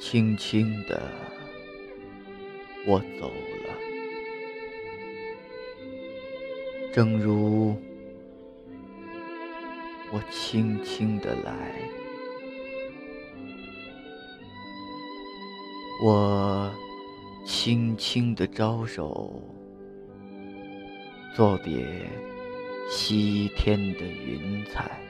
轻轻的，我走了，正如我轻轻的来，我轻轻的招手，作别西天的云彩。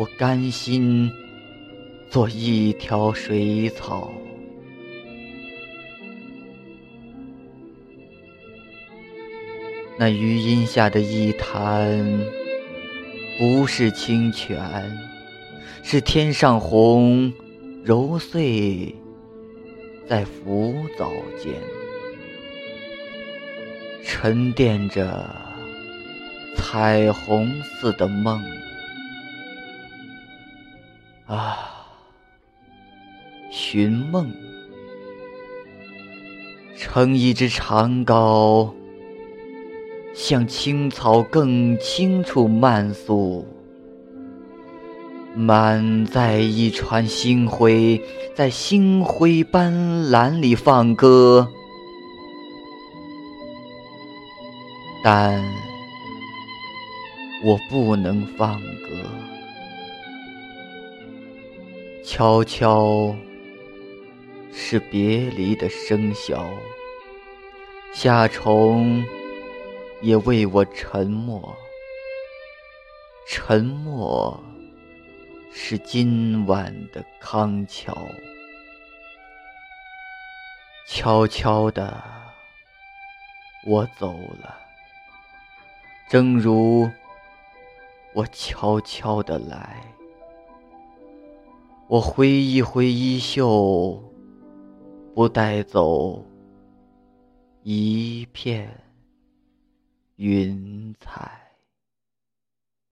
我甘心做一条水草，那余荫下的一潭，不是清泉，是天上虹揉碎在浮藻间，沉淀着彩虹似的梦。啊，寻梦，撑一只长篙，向青草更青处漫溯，满载一船星辉，在星辉斑斓里放歌，但我不能放歌。悄悄，是别离的笙箫。夏虫也为我沉默，沉默是今晚的康桥。悄悄的，我走了，正如我悄悄的来。我挥一挥衣袖，不带走一片云彩。